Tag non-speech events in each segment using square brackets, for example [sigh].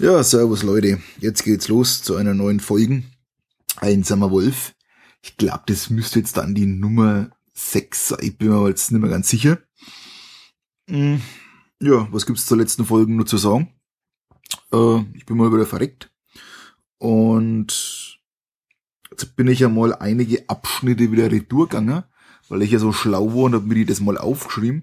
Ja, servus Leute. Jetzt geht's los zu einer neuen Folge. Einsamer Wolf. Ich glaube, das müsste jetzt dann die Nummer 6 sein. Ich bin mir jetzt nicht mehr ganz sicher. Hm, ja, was gibt's zur letzten Folge nur zu sagen? Äh, ich bin mal wieder verreckt. Und jetzt bin ich ja mal einige Abschnitte wieder retourgegangen, weil ich ja so schlau war und hab mir die das mal aufgeschrieben.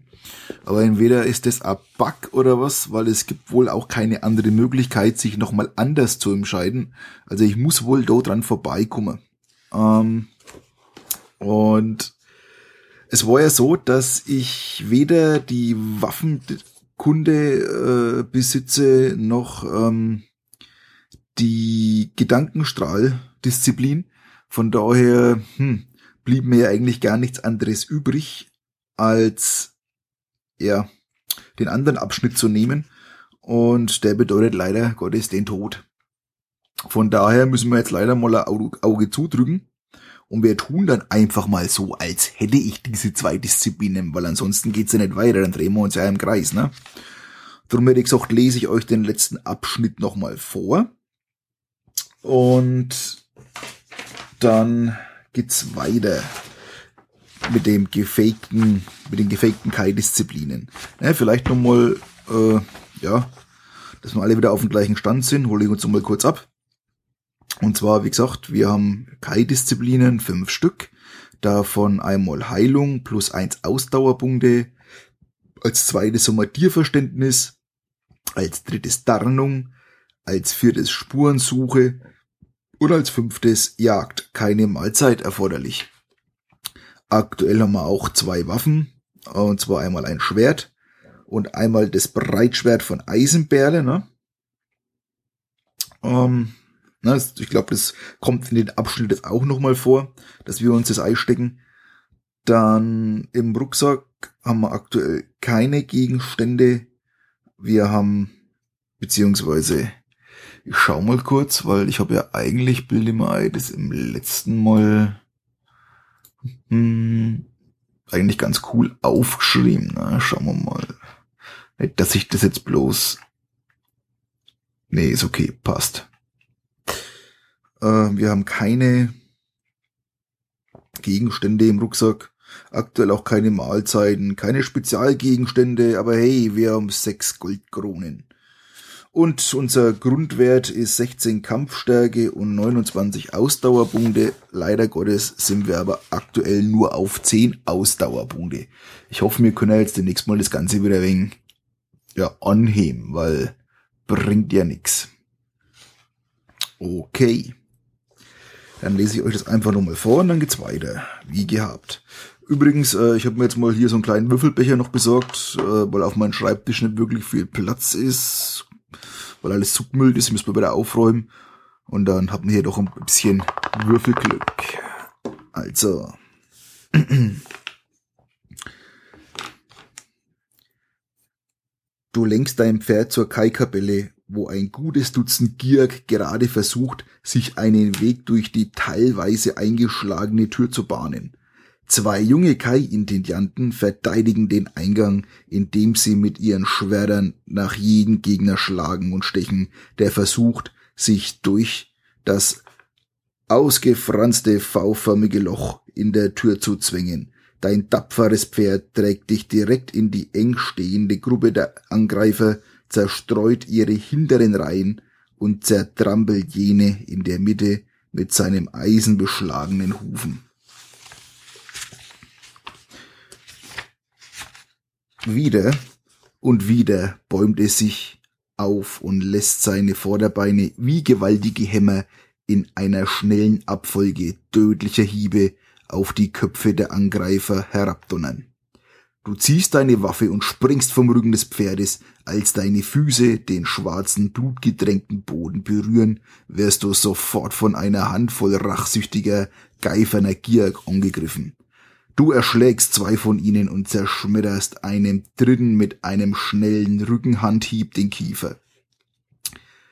Aber entweder ist das ein Bug oder was, weil es gibt wohl auch keine andere Möglichkeit, sich nochmal anders zu entscheiden. Also ich muss wohl da dran vorbeikommen. Ähm, und es war ja so, dass ich weder die Waffenkunde äh, besitze noch ähm, die Gedankenstrahldisziplin. Von daher hm, blieb mir ja eigentlich gar nichts anderes übrig, als ja, den anderen Abschnitt zu nehmen. Und der bedeutet leider Gottes den Tod. Von daher müssen wir jetzt leider mal ein Auge zudrücken. Und wir tun dann einfach mal so, als hätte ich diese zwei Disziplinen, weil ansonsten geht's ja nicht weiter, dann drehen wir uns ja im Kreis, ne? Darum hätte ich gesagt, lese ich euch den letzten Abschnitt nochmal vor. Und dann geht's weiter mit dem gefakten, mit den gefakten Kai-Disziplinen. Ja, vielleicht nochmal, äh, ja, dass wir alle wieder auf dem gleichen Stand sind, hole ich uns nochmal kurz ab. Und zwar, wie gesagt, wir haben Kai-Disziplinen, fünf Stück. Davon einmal Heilung plus eins Ausdauerpunkte. Als zweites Sommatierverständnis. Als drittes Tarnung. Als viertes Spurensuche. Und als fünftes Jagd. Keine Mahlzeit erforderlich. Aktuell haben wir auch zwei Waffen. Und zwar einmal ein Schwert und einmal das Breitschwert von Eisenberle. Ne? Ähm, na, ich glaube, das kommt in den Abschnitt auch nochmal vor, dass wir uns das Ei stecken. Dann im Rucksack haben wir aktuell keine Gegenstände. Wir haben, beziehungsweise, ich schau mal kurz, weil ich habe ja eigentlich, das im letzten Mal hm, eigentlich ganz cool aufgeschrieben. Na, schauen wir mal. Nicht, dass ich das jetzt bloß. Nee, ist okay, passt. Äh, wir haben keine Gegenstände im Rucksack. Aktuell auch keine Mahlzeiten, keine Spezialgegenstände, aber hey, wir haben sechs Goldkronen. Und unser Grundwert ist 16 Kampfstärke und 29 Ausdauerpunkte. Leider Gottes sind wir aber aktuell nur auf 10 Ausdauerpunkte. Ich hoffe, wir können jetzt demnächst mal das Ganze wieder wegen ja, anheben, weil bringt ja nix. Okay. Dann lese ich euch das einfach nochmal vor und dann geht's weiter. Wie gehabt. Übrigens, äh, ich habe mir jetzt mal hier so einen kleinen Würfelbecher noch besorgt, äh, weil auf meinem Schreibtisch nicht wirklich viel Platz ist weil alles zugemüllt ist, müssen wir wieder aufräumen. Und dann haben wir hier doch ein bisschen Würfelglück. Also. [clears throat] Du lenkst dein Pferd zur Kai-Kapelle, wo ein gutes Dutzend Gierk gerade versucht, sich einen Weg durch die teilweise eingeschlagene Tür zu bahnen. Zwei junge Kai-Intendanten verteidigen den Eingang, indem sie mit ihren Schwertern nach jedem Gegner schlagen und stechen, der versucht, sich durch das ausgefranste V-förmige Loch in der Tür zu zwingen. Dein tapferes Pferd trägt dich direkt in die eng stehende Gruppe der Angreifer, zerstreut ihre hinteren Reihen und zertrampelt jene in der Mitte mit seinem eisenbeschlagenen Hufen. Wieder und wieder bäumt es sich auf und lässt seine Vorderbeine wie gewaltige Hämmer in einer schnellen Abfolge tödlicher Hiebe auf die Köpfe der Angreifer herabdonnern. Du ziehst deine Waffe und springst vom Rücken des Pferdes, als deine Füße den schwarzen, blutgedrängten Boden berühren, wirst du sofort von einer Handvoll rachsüchtiger, geiferner Gier angegriffen. Du erschlägst zwei von ihnen und zerschmetterst einem dritten mit einem schnellen Rückenhandhieb den Kiefer.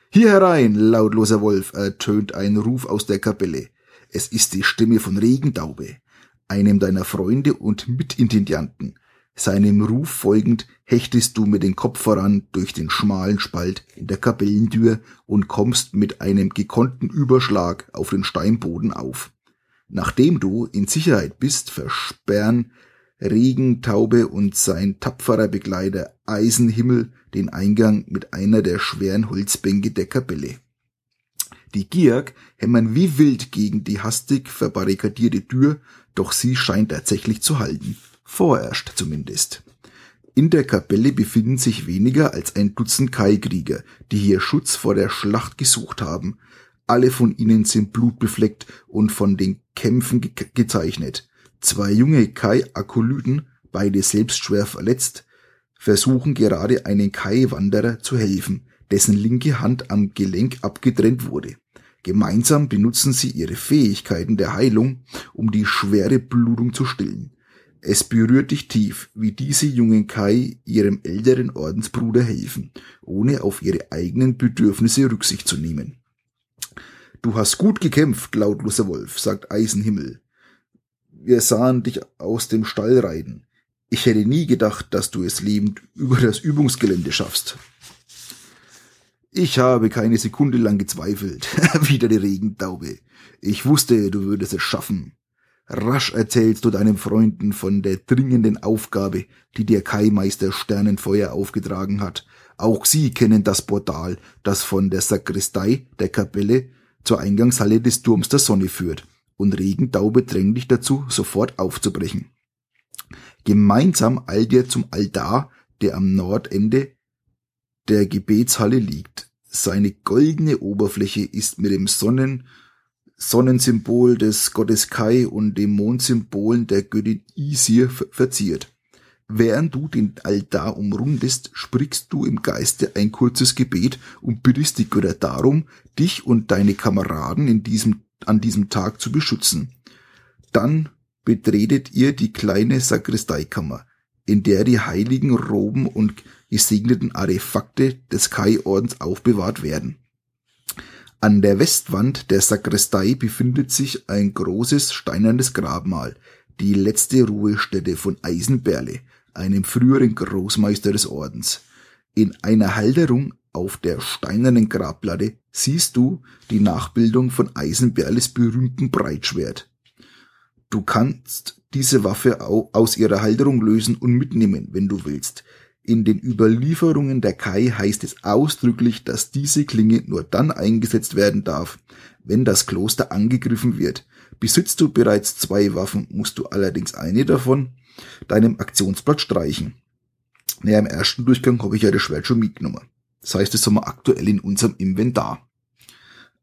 Hier herein, lautloser Wolf, ertönt ein Ruf aus der Kapelle. Es ist die Stimme von Regendaube, einem deiner Freunde und Mitintendanten. Seinem Ruf folgend hechtest du mit dem Kopf voran durch den schmalen Spalt in der Kapellentür und kommst mit einem gekonnten Überschlag auf den Steinboden auf. Nachdem du in Sicherheit bist, versperren Regentaube und sein tapferer Begleiter Eisenhimmel den Eingang mit einer der schweren Holzbänke der Kapelle. Die Giag hämmern wie wild gegen die hastig verbarrikadierte Tür, doch sie scheint tatsächlich zu halten. Vorerst zumindest. In der Kapelle befinden sich weniger als ein Dutzend Kai-Krieger, die hier Schutz vor der Schlacht gesucht haben. Alle von ihnen sind blutbefleckt und von den Kämpfen ge gezeichnet. Zwei junge Kai-Akolyten, beide selbst schwer verletzt, versuchen gerade einen Kai-Wanderer zu helfen, dessen linke Hand am Gelenk abgetrennt wurde. Gemeinsam benutzen sie ihre Fähigkeiten der Heilung, um die schwere Blutung zu stillen. Es berührt dich tief, wie diese jungen Kai ihrem älteren Ordensbruder helfen, ohne auf ihre eigenen Bedürfnisse Rücksicht zu nehmen. Du hast gut gekämpft, lautloser Wolf, sagt Eisenhimmel. Wir sahen dich aus dem Stall reiten. Ich hätte nie gedacht, dass du es lebend über das Übungsgelände schaffst. Ich habe keine Sekunde lang gezweifelt, [laughs] wieder die Regentaube. Ich wusste, du würdest es schaffen. Rasch erzählst du deinen Freunden von der dringenden Aufgabe, die der Kaimeister Sternenfeuer aufgetragen hat. Auch sie kennen das Portal, das von der Sakristei der Kapelle zur Eingangshalle des Turms der Sonne führt, und Regentaube drängt dich dazu, sofort aufzubrechen. Gemeinsam eilt ihr zum Altar, der am Nordende der Gebetshalle liegt. Seine goldene Oberfläche ist mit dem Sonnen Sonnensymbol des Gottes Kai und dem Mondsymbolen der Göttin Isir verziert. Während du den Altar umrundest, sprichst du im Geiste ein kurzes Gebet und bittest die Götter darum, dich und deine Kameraden in diesem, an diesem Tag zu beschützen. Dann betretet ihr die kleine Sakristeikammer, in der die heiligen Roben und gesegneten Artefakte des Kai-Ordens aufbewahrt werden. An der Westwand der Sakristei befindet sich ein großes steinernes Grabmal, die letzte Ruhestätte von Eisenberle, einem früheren Großmeister des Ordens. In einer Halterung auf der steinernen Grabplatte siehst du die Nachbildung von Eisenberles berühmten Breitschwert. Du kannst diese Waffe aus ihrer Halterung lösen und mitnehmen, wenn du willst. In den Überlieferungen der Kai heißt es ausdrücklich, dass diese Klinge nur dann eingesetzt werden darf, wenn das Kloster angegriffen wird. Besitzt du bereits zwei Waffen, musst du allerdings eine davon deinem Aktionsblatt streichen. Naja, im ersten Durchgang habe ich ja das Schwert schon mitgenommen. Das heißt, das haben wir aktuell in unserem Inventar.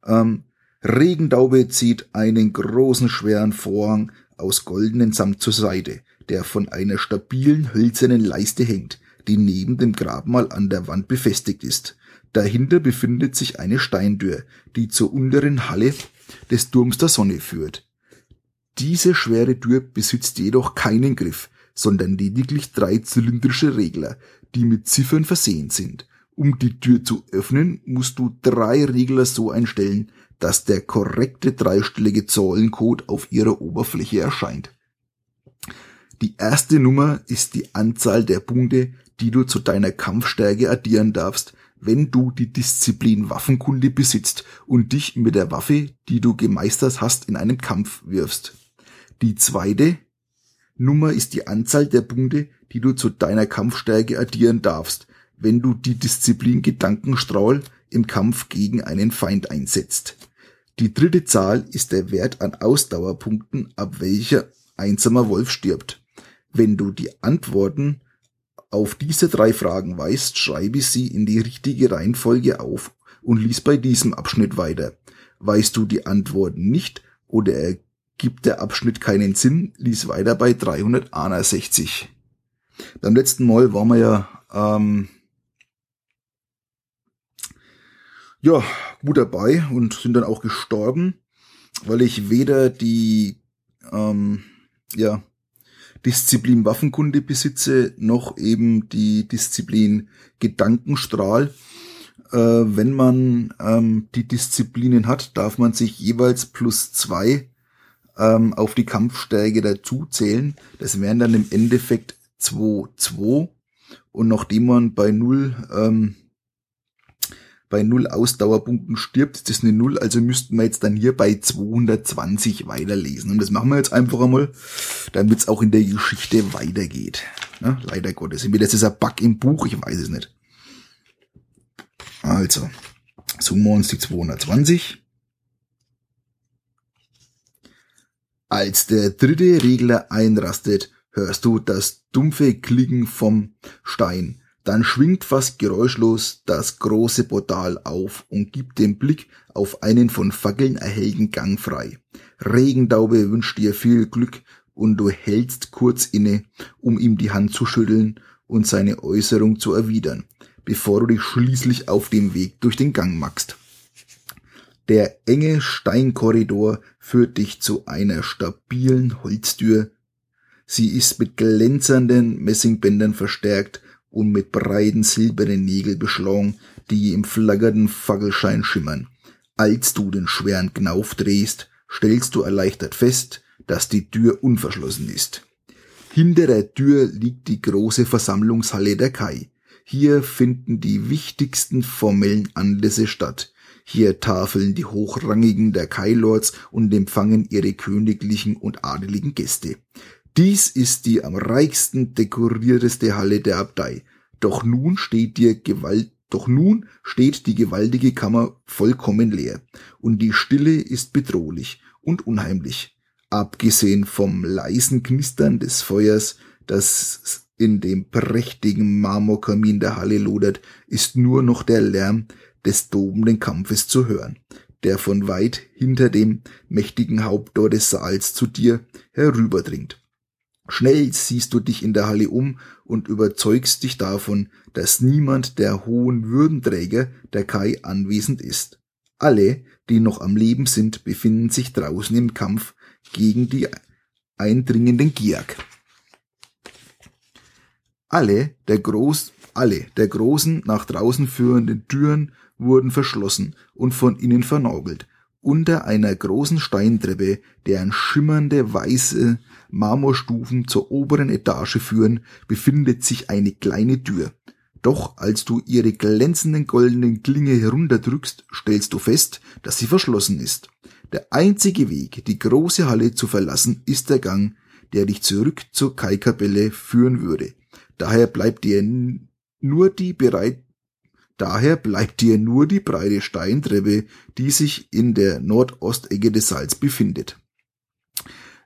Ähm, Regendaube zieht einen großen schweren Vorhang aus goldenen Samt zur Seite, der von einer stabilen hölzernen Leiste hängt die neben dem Grabmal an der Wand befestigt ist. Dahinter befindet sich eine Steintür, die zur unteren Halle des Turms der Sonne führt. Diese schwere Tür besitzt jedoch keinen Griff, sondern lediglich drei zylindrische Regler, die mit Ziffern versehen sind. Um die Tür zu öffnen, musst du drei Regler so einstellen, dass der korrekte dreistellige Zahlencode auf ihrer Oberfläche erscheint. Die erste Nummer ist die Anzahl der Punkte, die du zu deiner Kampfstärke addieren darfst, wenn du die Disziplin Waffenkunde besitzt und dich mit der Waffe, die du gemeistert hast, in einen Kampf wirfst. Die zweite Nummer ist die Anzahl der Punkte, die du zu deiner Kampfstärke addieren darfst, wenn du die Disziplin Gedankenstrahl im Kampf gegen einen Feind einsetzt. Die dritte Zahl ist der Wert an Ausdauerpunkten, ab welcher einsamer Wolf stirbt. Wenn du die Antworten auf diese drei Fragen weist, schreibe sie in die richtige Reihenfolge auf und lies bei diesem Abschnitt weiter. Weißt du die Antworten nicht oder ergibt der Abschnitt keinen Sinn, lies weiter bei 361. Beim letzten Mal waren wir ja ähm, ja gut dabei und sind dann auch gestorben, weil ich weder die ähm, ja Disziplin Waffenkunde besitze, noch eben die Disziplin Gedankenstrahl. Äh, wenn man ähm, die Disziplinen hat, darf man sich jeweils plus zwei ähm, auf die Kampfstärke dazu zählen. Das wären dann im Endeffekt 2,2 und nachdem man bei 0 ähm, bei 0 Ausdauerpunkten stirbt, ist das eine 0, also müssten wir jetzt dann hier bei 220 weiterlesen. Und das machen wir jetzt einfach einmal, damit es auch in der Geschichte weitergeht. Ja, leider Gottes. Entweder das ist ein Bug im Buch, ich weiß es nicht. Also, zoomen wir uns die 220. Als der dritte Regler einrastet, hörst du das dumpfe Klicken vom Stein. Dann schwingt fast geräuschlos das große Portal auf und gibt den Blick auf einen von Fackeln erhellten Gang frei. Regendaube wünscht dir viel Glück und du hältst kurz inne, um ihm die Hand zu schütteln und seine Äußerung zu erwidern, bevor du dich schließlich auf dem Weg durch den Gang machst. Der enge Steinkorridor führt dich zu einer stabilen Holztür. Sie ist mit glänzenden Messingbändern verstärkt und mit breiten silbernen Nägeln beschlagen, die im flackernden Fackelschein schimmern. Als du den schweren Knauf drehst, stellst du erleichtert fest, dass die Tür unverschlossen ist. Hinter der Tür liegt die große Versammlungshalle der Kai. Hier finden die wichtigsten formellen Anlässe statt. Hier tafeln die Hochrangigen der Kai-Lords und empfangen ihre königlichen und adeligen Gäste. Dies ist die am reichsten dekorierteste Halle der Abtei. Doch nun steht dir Gewalt, doch nun steht die gewaltige Kammer vollkommen leer und die Stille ist bedrohlich und unheimlich. Abgesehen vom leisen Knistern des Feuers, das in dem prächtigen Marmorkamin der Halle lodert, ist nur noch der Lärm des tobenden Kampfes zu hören, der von weit hinter dem mächtigen Haupttor des Saals zu dir herüberdringt. Schnell siehst du dich in der Halle um und überzeugst dich davon, dass niemand der hohen Würdenträger der Kai anwesend ist. Alle, die noch am Leben sind, befinden sich draußen im Kampf gegen die eindringenden Giak. Alle der groß, alle der großen nach draußen führenden Türen wurden verschlossen und von innen vernagelt. Unter einer großen Steintreppe, deren schimmernde weiße Marmorstufen zur oberen Etage führen, befindet sich eine kleine Tür. Doch als du ihre glänzenden goldenen Klinge herunterdrückst, stellst du fest, dass sie verschlossen ist. Der einzige Weg, die große Halle zu verlassen, ist der Gang, der dich zurück zur Kai-Kapelle führen würde. Daher bleibt dir nur die bereit, daher bleibt dir nur die breite Steintreppe, die sich in der Nordostecke des Saals befindet.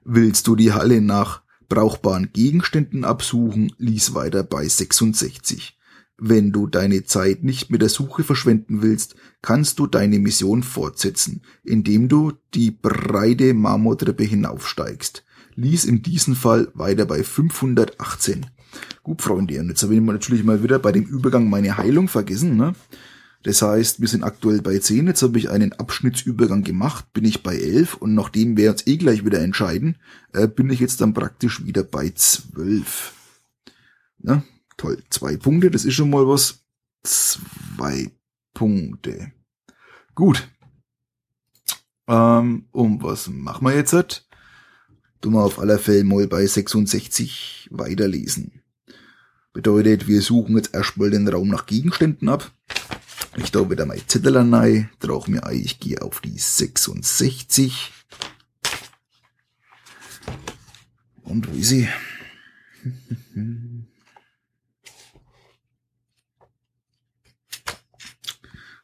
Willst du die Halle nach brauchbaren Gegenständen absuchen, lies weiter bei 66. Wenn du deine Zeit nicht mit der Suche verschwenden willst, kannst du deine Mission fortsetzen, indem du die breite Marmortreppe hinaufsteigst. Lies in diesem Fall weiter bei 518. Gut, Freunde, und jetzt habe ich natürlich mal wieder bei dem Übergang meine Heilung vergessen. Ne? Das heißt, wir sind aktuell bei 10, jetzt habe ich einen Abschnittsübergang gemacht, bin ich bei 11 und nachdem wir uns eh gleich wieder entscheiden, äh, bin ich jetzt dann praktisch wieder bei 12. Na, toll, zwei Punkte, das ist schon mal was. Zwei Punkte. Gut. Ähm, um was machen wir jetzt? Du mal auf aller Fälle mal bei 66 weiterlesen. Bedeutet, wir suchen jetzt erstmal den Raum nach Gegenständen ab. Ich da wieder mein Zettel rein, trage mir ein, ich gehe auf die 66. Und wo ist sie? [laughs]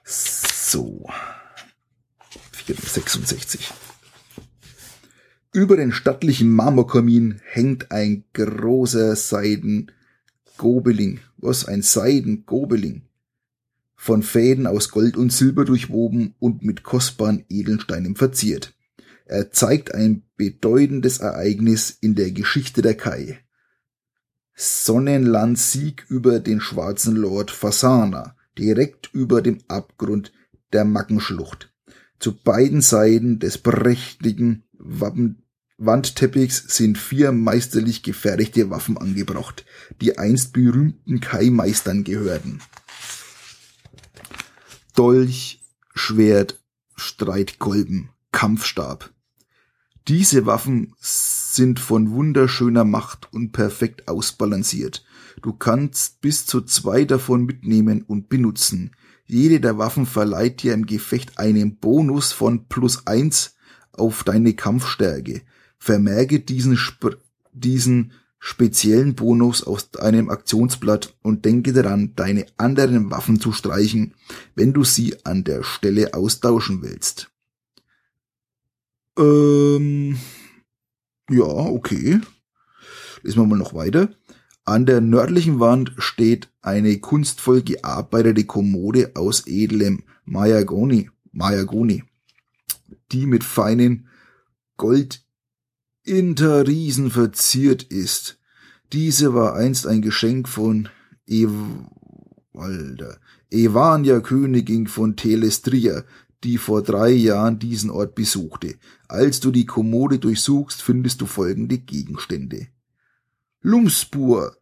So. 66. Über den stattlichen Marmorkamin hängt ein großer Seiden-Gobeling. Was? Ein Seiden-Gobeling von Fäden aus Gold und Silber durchwoben und mit kostbaren Edelsteinen verziert. Er zeigt ein bedeutendes Ereignis in der Geschichte der Kai. Sonnenlands Sieg über den schwarzen Lord Fasana, direkt über dem Abgrund der Mackenschlucht. Zu beiden Seiten des prächtigen Wappen Wandteppichs sind vier meisterlich gefertigte Waffen angebracht, die einst berühmten Kai-Meistern gehörten. Dolch, Schwert, Streitkolben, Kampfstab. Diese Waffen sind von wunderschöner Macht und perfekt ausbalanciert. Du kannst bis zu zwei davon mitnehmen und benutzen. Jede der Waffen verleiht dir im Gefecht einen Bonus von plus eins auf deine Kampfstärke Vermerke diesen, sp diesen speziellen Bonus aus deinem Aktionsblatt und denke daran, deine anderen Waffen zu streichen, wenn du sie an der Stelle austauschen willst. Ähm, ja, okay. Lesen wir mal noch weiter. An der nördlichen Wand steht eine kunstvoll gearbeitete Kommode aus edlem Mayagoni, Mayagoni die mit feinen Gold Interriesen verziert ist. Diese war einst ein Geschenk von Evalder, Evania Königin von Telestria, die vor drei Jahren diesen Ort besuchte. Als du die Kommode durchsuchst, findest du folgende Gegenstände. Lumspur.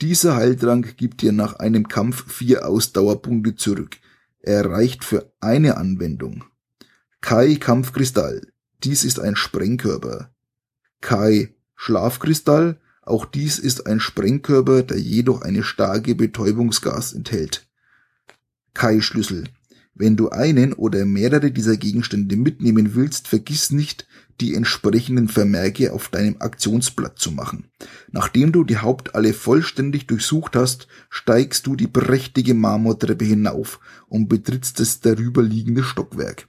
Dieser Heiltrank gibt dir nach einem Kampf vier Ausdauerpunkte zurück. Er reicht für eine Anwendung. Kai Kampfkristall. Dies ist ein Sprengkörper. Kai Schlafkristall, auch dies ist ein Sprengkörper, der jedoch eine starke Betäubungsgas enthält. Kai Schlüssel. Wenn du einen oder mehrere dieser Gegenstände mitnehmen willst, vergiss nicht, die entsprechenden Vermerke auf deinem Aktionsblatt zu machen. Nachdem du die Hauptalle vollständig durchsucht hast, steigst du die prächtige Marmortreppe hinauf und betrittst das darüber liegende Stockwerk.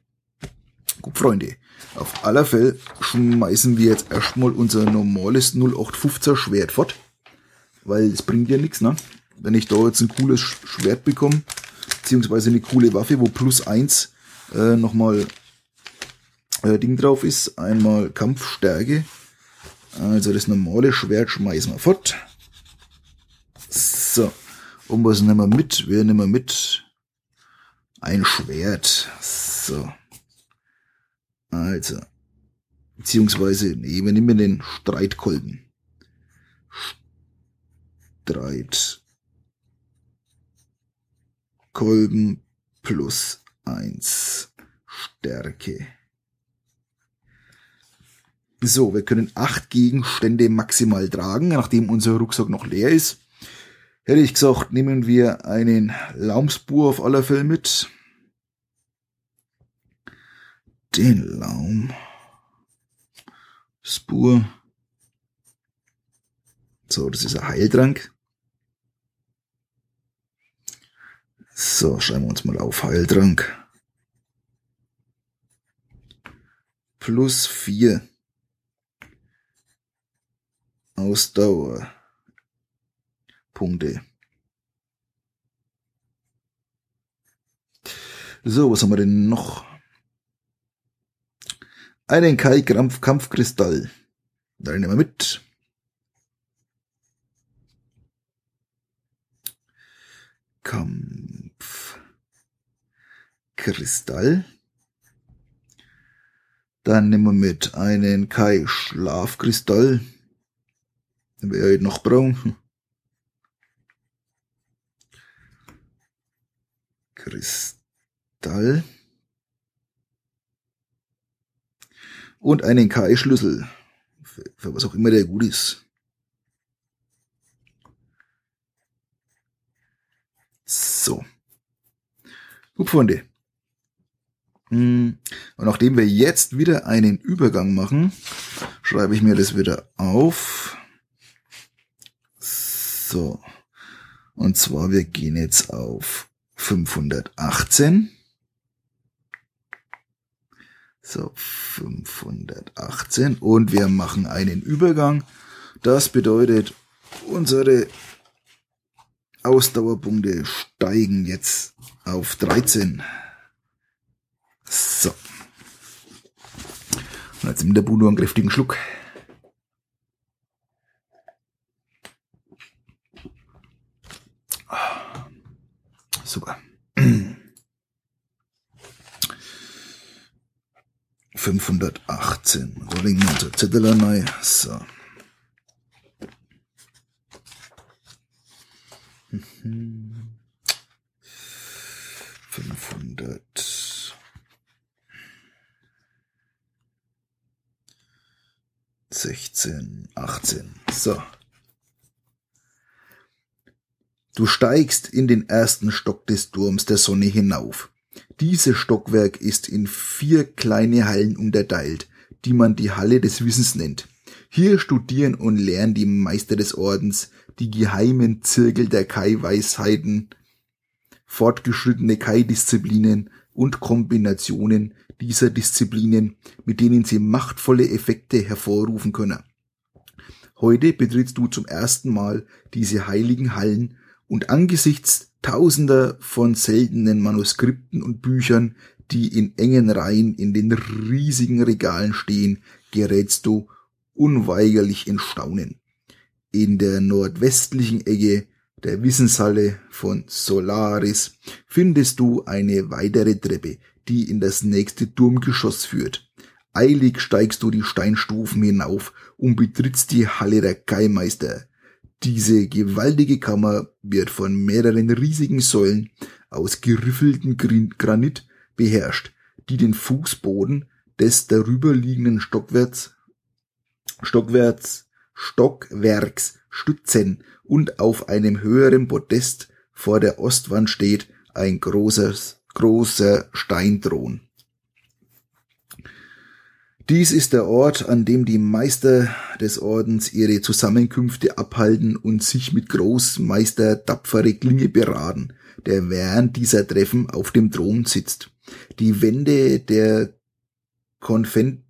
Gut, Freunde, auf aller Fälle schmeißen wir jetzt erstmal unser normales 0815er Schwert fort. Weil es bringt ja nichts, ne? Wenn ich da jetzt ein cooles Schwert bekomme, beziehungsweise eine coole Waffe, wo plus 1 äh, nochmal äh, Ding drauf ist, einmal Kampfstärke. Also das normale Schwert schmeißen wir fort. So. Und was nehmen wir mit? Wir nehmen mit ein Schwert. So. Also, beziehungsweise, nee, wir nehmen den Streitkolben. Streitkolben plus eins Stärke. So, wir können acht Gegenstände maximal tragen, nachdem unser Rucksack noch leer ist. Hätte ich gesagt, nehmen wir einen Laumsbur auf aller Fälle mit den Laum. Spur. So, das ist ein Heiltrank. So, schreiben wir uns mal auf Heiltrank. Plus vier Ausdauer. Punkte. So, was haben wir denn noch? einen Kai Krampf Kampfkristall. Dann nehmen wir mit. Kampf Kristall. Dann nehmen wir mit einen Kai-Schlafkristall. Den wir heute noch brauchen. Kristall. und einen KI-Schlüssel. Für, für was auch immer der gut ist. So. Gut, Freunde. Hm. Und nachdem wir jetzt wieder einen Übergang machen, schreibe ich mir das wieder auf. So. Und zwar, wir gehen jetzt auf 518. So, 518. Und wir machen einen Übergang. Das bedeutet, unsere Ausdauerpunkte steigen jetzt auf 13. So. Und jetzt nimmt der Budo einen kräftigen Schluck. Ah. Super. [clears throat] 518. Rolling Monte. Titelernei. So. Mhm. Sechzehn, achtzehn. So. Du steigst in den ersten Stock des Turms der Sonne hinauf. Dieses Stockwerk ist in vier kleine Hallen unterteilt, die man die Halle des Wissens nennt. Hier studieren und lernen die Meister des Ordens die geheimen Zirkel der Kai-Weisheiten, fortgeschrittene Kai-Disziplinen und Kombinationen dieser Disziplinen, mit denen sie machtvolle Effekte hervorrufen können. Heute betrittst du zum ersten Mal diese heiligen Hallen und angesichts tausender von seltenen Manuskripten und Büchern, die in engen Reihen in den riesigen Regalen stehen, gerätst du unweigerlich in Staunen. In der nordwestlichen Ecke der Wissenshalle von Solaris findest du eine weitere Treppe, die in das nächste Turmgeschoss führt. Eilig steigst du die Steinstufen hinauf und betrittst die Halle der Geimeister. Diese gewaltige Kammer wird von mehreren riesigen Säulen aus geriffeltem Granit beherrscht, die den Fußboden des darüberliegenden Stockwärts, Stockwärts, Stockwerks stützen und auf einem höheren Podest vor der Ostwand steht ein großes, großer Steinthron. Dies ist der Ort, an dem die Meister des Ordens ihre Zusammenkünfte abhalten und sich mit Großmeister tapfere Klinge beraten, der während dieser Treffen auf dem Thron sitzt. Die Wände der Konvent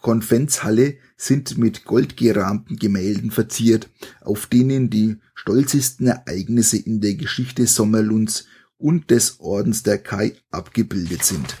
Konventshalle sind mit goldgerahmten Gemälden verziert, auf denen die stolzesten Ereignisse in der Geschichte Sommerlunds und des Ordens der Kai abgebildet sind.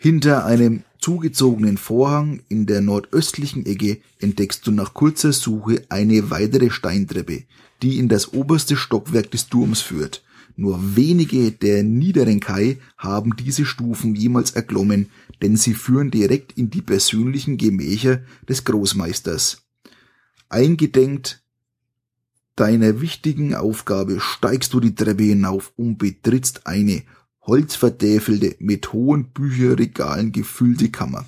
Hinter einem zugezogenen Vorhang in der nordöstlichen Ecke entdeckst du nach kurzer Suche eine weitere Steintreppe, die in das oberste Stockwerk des Turms führt. Nur wenige der niederen Kai haben diese Stufen jemals erklommen, denn sie führen direkt in die persönlichen Gemächer des Großmeisters. Eingedenkt deiner wichtigen Aufgabe steigst du die Treppe hinauf und betrittst eine holzvertäfelte, mit hohen Bücherregalen gefüllte Kammer.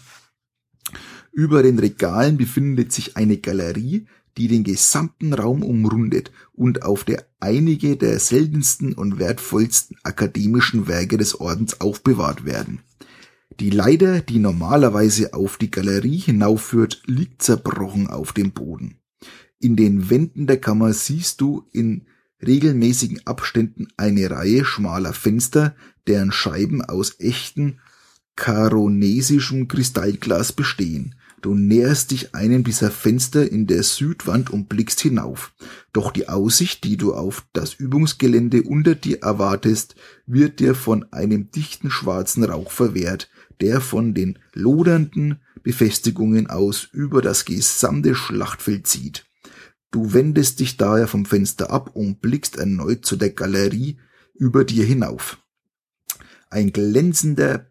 Über den Regalen befindet sich eine Galerie, die den gesamten Raum umrundet und auf der einige der seltensten und wertvollsten akademischen Werke des Ordens aufbewahrt werden. Die Leiter, die normalerweise auf die Galerie hinaufführt, liegt zerbrochen auf dem Boden. In den Wänden der Kammer siehst du in regelmäßigen Abständen eine Reihe schmaler Fenster, deren Scheiben aus echten karonesischem Kristallglas bestehen. Du näherst dich einem dieser Fenster in der Südwand und blickst hinauf. Doch die Aussicht, die du auf das Übungsgelände unter dir erwartest, wird dir von einem dichten schwarzen Rauch verwehrt, der von den lodernden Befestigungen aus über das gesamte Schlachtfeld zieht. Du wendest dich daher vom Fenster ab und blickst erneut zu der Galerie über dir hinauf. Ein glänzender,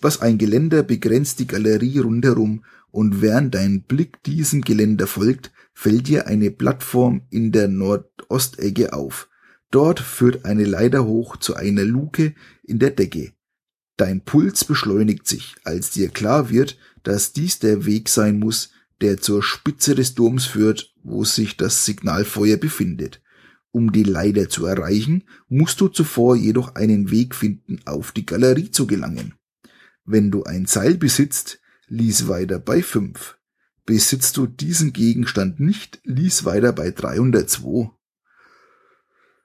was ein Geländer begrenzt die Galerie rundherum und während dein Blick diesem Geländer folgt, fällt dir eine Plattform in der Nordostecke auf. Dort führt eine Leiter hoch zu einer Luke in der Decke. Dein Puls beschleunigt sich, als dir klar wird, dass dies der Weg sein muss, der zur Spitze des Turms führt, wo sich das Signalfeuer befindet. Um die Leiter zu erreichen, musst du zuvor jedoch einen Weg finden, auf die Galerie zu gelangen. Wenn du ein Seil besitzt, lies weiter bei 5. Besitzt du diesen Gegenstand nicht, lies weiter bei 302.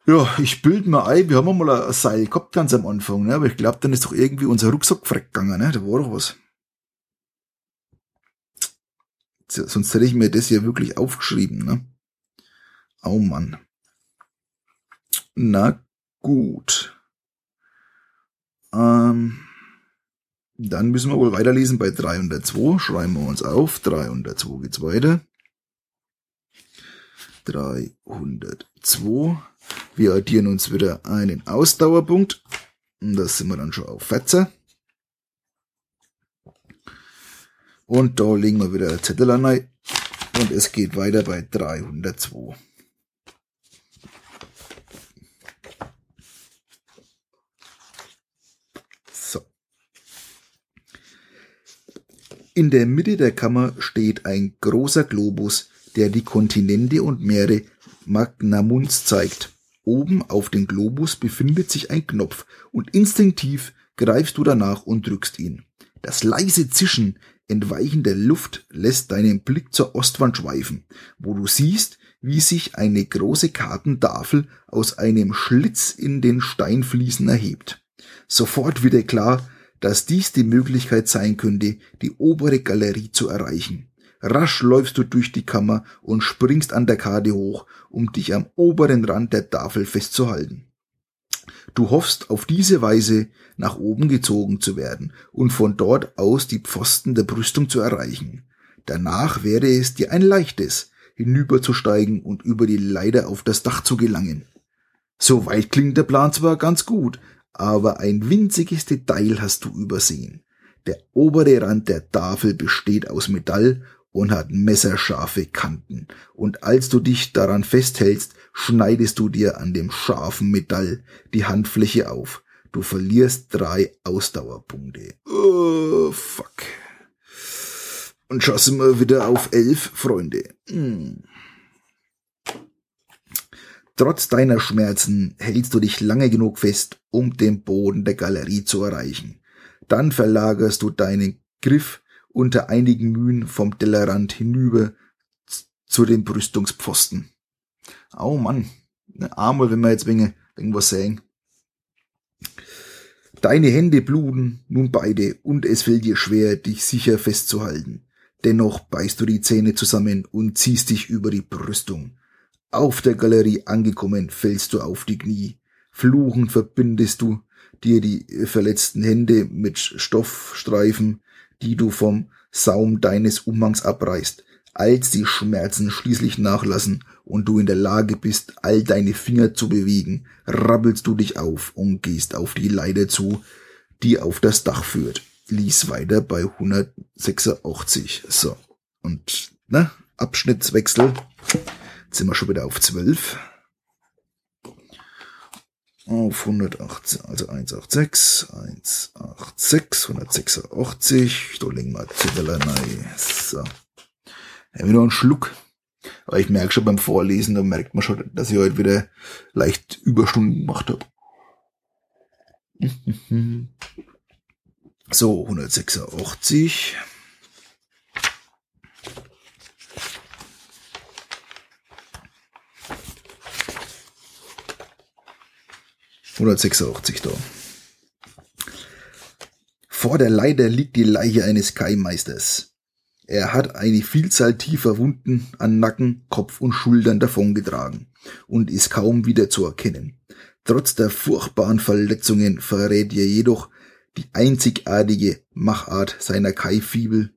Ja, ich bild mir ein, wir haben mal ein Seil gehabt ganz am Anfang, ne? aber ich glaube, dann ist doch irgendwie unser Rucksack gegangen, ne? da war doch was. Sonst hätte ich mir das ja wirklich aufgeschrieben, ne? Oh Mann. Na gut. Ähm, dann müssen wir wohl weiterlesen bei 302. Schreiben wir uns auf. 302 geht's weiter. 302. Wir addieren uns wieder einen Ausdauerpunkt. Und das sind wir dann schon auf 14. Und da legen wir wieder Zettel an. Und es geht weiter bei 302. In der Mitte der Kammer steht ein großer Globus, der die Kontinente und Meere Magnamunds zeigt. Oben auf dem Globus befindet sich ein Knopf und instinktiv greifst du danach und drückst ihn. Das leise Zischen entweichender Luft lässt deinen Blick zur Ostwand schweifen, wo du siehst, wie sich eine große Kartentafel aus einem Schlitz in den Steinfliesen erhebt. Sofort wird dir klar, dass dies die Möglichkeit sein könnte, die obere Galerie zu erreichen. Rasch läufst du durch die Kammer und springst an der Karte hoch, um dich am oberen Rand der Tafel festzuhalten. Du hoffst auf diese Weise nach oben gezogen zu werden und von dort aus die Pfosten der Brüstung zu erreichen. Danach wäre es dir ein leichtes, hinüberzusteigen und über die Leiter auf das Dach zu gelangen. Soweit klingt der Plan zwar ganz gut, aber ein winziges Detail hast du übersehen. Der obere Rand der Tafel besteht aus Metall und hat messerscharfe Kanten. Und als du dich daran festhältst, schneidest du dir an dem scharfen Metall die Handfläche auf. Du verlierst drei Ausdauerpunkte. Oh, fuck. Und schon sind wir wieder auf elf, Freunde. Hm. Trotz deiner Schmerzen hältst du dich lange genug fest, um den Boden der Galerie zu erreichen. Dann verlagerst du deinen Griff unter einigen Mühen vom Tellerrand hinüber zu den Brüstungspfosten. Oh Mann, einmal, wenn wir jetzt irgendwas sehen. Deine Hände bluten nun beide und es fällt dir schwer, dich sicher festzuhalten. Dennoch beißt du die Zähne zusammen und ziehst dich über die Brüstung. Auf der Galerie angekommen, fällst du auf die Knie. Fluchend verbindest du dir die verletzten Hände mit Stoffstreifen, die du vom Saum deines Umhangs abreißt. Als die Schmerzen schließlich nachlassen und du in der Lage bist, all deine Finger zu bewegen, rabbelst du dich auf und gehst auf die Leiter zu, die auf das Dach führt. Lies weiter bei 186. So. Und, ne? Abschnittswechsel. Jetzt sind wir schon wieder auf 12 auf 118, also 186, 186, 186, da legen wir Zettel rein. So. Ja, wieder einen Schluck. Aber ich merke schon beim Vorlesen, da merkt man schon, dass ich heute wieder leicht Überstunden gemacht habe. [laughs] So, 186. 186 da. Vor der Leiter liegt die Leiche eines Kaimeisters. Er hat eine Vielzahl tiefer Wunden an Nacken, Kopf und Schultern davongetragen und ist kaum wieder zu erkennen. Trotz der furchtbaren Verletzungen verrät er jedoch die einzigartige Machart seiner Kai-Fibel.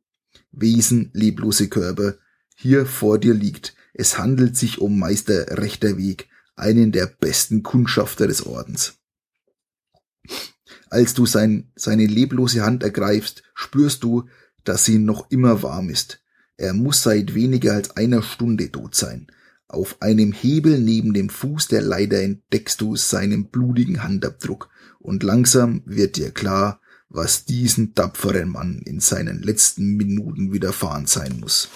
Wesen, leblose Körper, hier vor dir liegt. Es handelt sich um Meister rechter Weg, einen der besten Kundschafter des Ordens. Als du sein, seine leblose Hand ergreifst, spürst du, dass sie noch immer warm ist. Er muss seit weniger als einer Stunde tot sein. Auf einem Hebel neben dem Fuß der Leiter entdeckst du seinen blutigen Handabdruck und langsam wird dir klar, was diesen tapferen Mann in seinen letzten Minuten widerfahren sein muss.